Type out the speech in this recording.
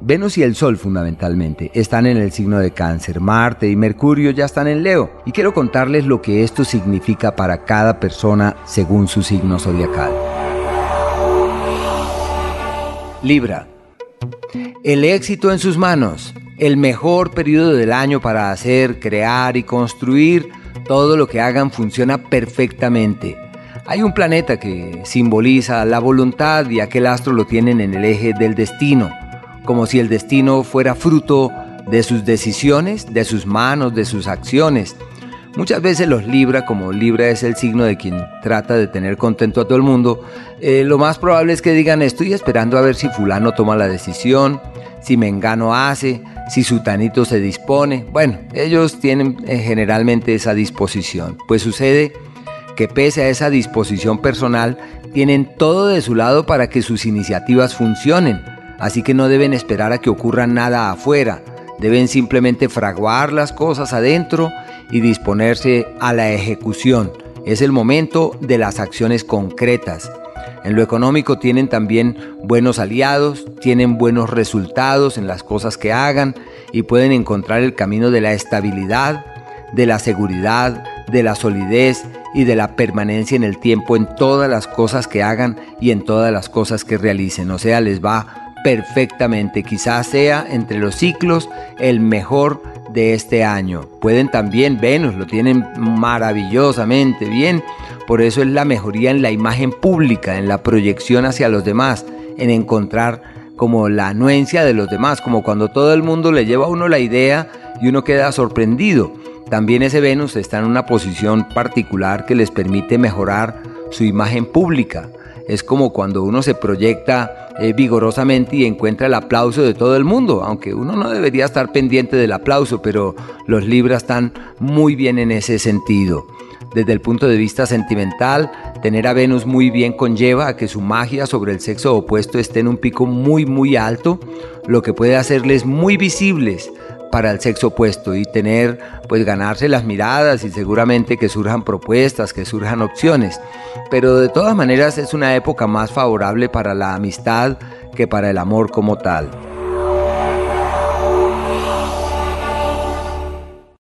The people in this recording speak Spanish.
Venus y el Sol fundamentalmente están en el signo de cáncer, Marte y Mercurio ya están en Leo y quiero contarles lo que esto significa para cada persona según su signo zodiacal. Libra. El éxito en sus manos, el mejor periodo del año para hacer, crear y construir, todo lo que hagan funciona perfectamente. Hay un planeta que simboliza la voluntad y aquel astro lo tienen en el eje del destino como si el destino fuera fruto de sus decisiones, de sus manos, de sus acciones. Muchas veces los Libra, como Libra es el signo de quien trata de tener contento a todo el mundo, eh, lo más probable es que digan estoy esperando a ver si fulano toma la decisión, si Mengano hace, si Sutanito se dispone. Bueno, ellos tienen eh, generalmente esa disposición. Pues sucede que pese a esa disposición personal, tienen todo de su lado para que sus iniciativas funcionen Así que no deben esperar a que ocurra nada afuera, deben simplemente fraguar las cosas adentro y disponerse a la ejecución. Es el momento de las acciones concretas. En lo económico tienen también buenos aliados, tienen buenos resultados en las cosas que hagan y pueden encontrar el camino de la estabilidad, de la seguridad, de la solidez y de la permanencia en el tiempo en todas las cosas que hagan y en todas las cosas que realicen. O sea, les va perfectamente. Quizás sea entre los ciclos el mejor de este año. Pueden también, Venus lo tienen maravillosamente bien. Por eso es la mejoría en la imagen pública, en la proyección hacia los demás, en encontrar como la anuencia de los demás, como cuando todo el mundo le lleva a uno la idea y uno queda sorprendido. También ese Venus está en una posición particular que les permite mejorar su imagen pública es como cuando uno se proyecta eh, vigorosamente y encuentra el aplauso de todo el mundo, aunque uno no debería estar pendiente del aplauso, pero los Libras están muy bien en ese sentido. Desde el punto de vista sentimental, tener a Venus muy bien conlleva a que su magia sobre el sexo opuesto esté en un pico muy muy alto, lo que puede hacerles muy visibles para el sexo opuesto y tener, pues ganarse las miradas y seguramente que surjan propuestas, que surjan opciones. Pero de todas maneras es una época más favorable para la amistad que para el amor como tal.